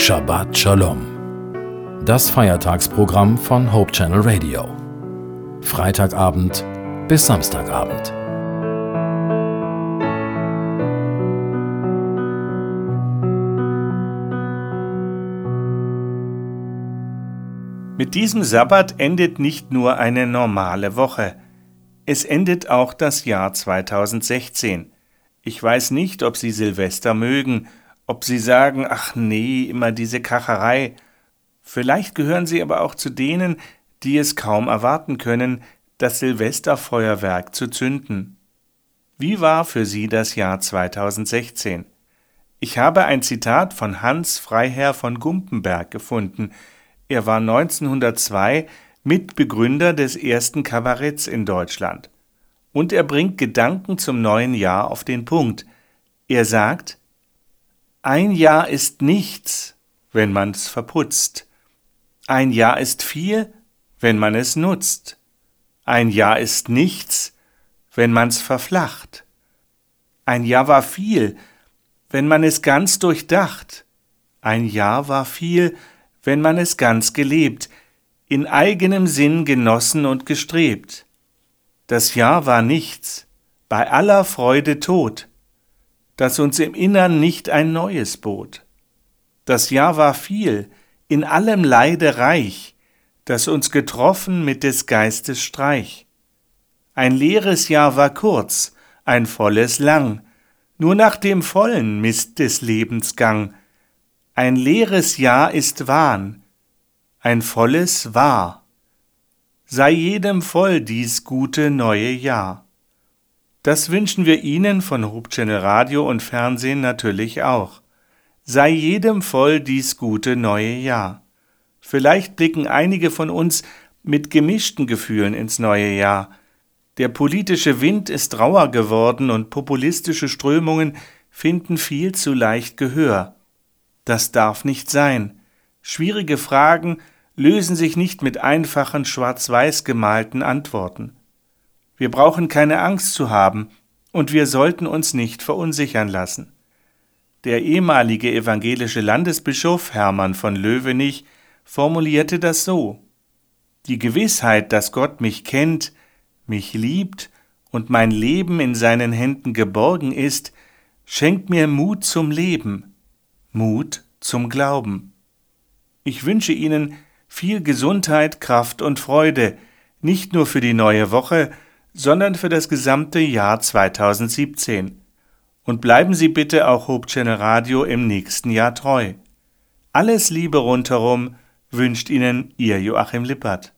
Shabbat Shalom. Das Feiertagsprogramm von Hope Channel Radio. Freitagabend bis Samstagabend. Mit diesem Sabbat endet nicht nur eine normale Woche, es endet auch das Jahr 2016. Ich weiß nicht, ob Sie Silvester mögen, ob Sie sagen, ach nee, immer diese Kacherei. Vielleicht gehören Sie aber auch zu denen, die es kaum erwarten können, das Silvesterfeuerwerk zu zünden. Wie war für Sie das Jahr 2016? Ich habe ein Zitat von Hans Freiherr von Gumpenberg gefunden, er war 1902 Mitbegründer des ersten Kabaretts in Deutschland. Und er bringt Gedanken zum neuen Jahr auf den Punkt. Er sagt, ein Jahr ist nichts, wenn man's verputzt. Ein Jahr ist viel, wenn man es nutzt. Ein Jahr ist nichts, wenn man's verflacht. Ein Jahr war viel, wenn man es ganz durchdacht. Ein Jahr war viel, wenn man es ganz gelebt, in eigenem Sinn genossen und gestrebt. Das Jahr war nichts, bei aller Freude tot, das uns im Innern nicht ein neues bot. Das Jahr war viel, in allem Leide reich, das uns getroffen mit des Geistes Streich. Ein leeres Jahr war kurz, ein volles lang, nur nach dem Vollen misst des Lebens Gang, ein leeres Jahr ist Wahn, ein volles wahr. Sei jedem voll dies gute neue Jahr. Das wünschen wir Ihnen von Hope Channel Radio und Fernsehen natürlich auch. Sei jedem voll dies gute neue Jahr. Vielleicht blicken einige von uns mit gemischten Gefühlen ins neue Jahr. Der politische Wind ist rauer geworden und populistische Strömungen finden viel zu leicht Gehör. Das darf nicht sein. Schwierige Fragen lösen sich nicht mit einfachen schwarz-weiß gemalten Antworten. Wir brauchen keine Angst zu haben, und wir sollten uns nicht verunsichern lassen. Der ehemalige evangelische Landesbischof Hermann von Löwenich formulierte das so Die Gewissheit, dass Gott mich kennt, mich liebt und mein Leben in seinen Händen geborgen ist, schenkt mir Mut zum Leben, Mut zum Glauben. Ich wünsche Ihnen viel Gesundheit, Kraft und Freude, nicht nur für die neue Woche, sondern für das gesamte Jahr 2017. Und bleiben Sie bitte auch Hope Channel Radio im nächsten Jahr treu. Alles Liebe rundherum wünscht Ihnen Ihr Joachim Lippert.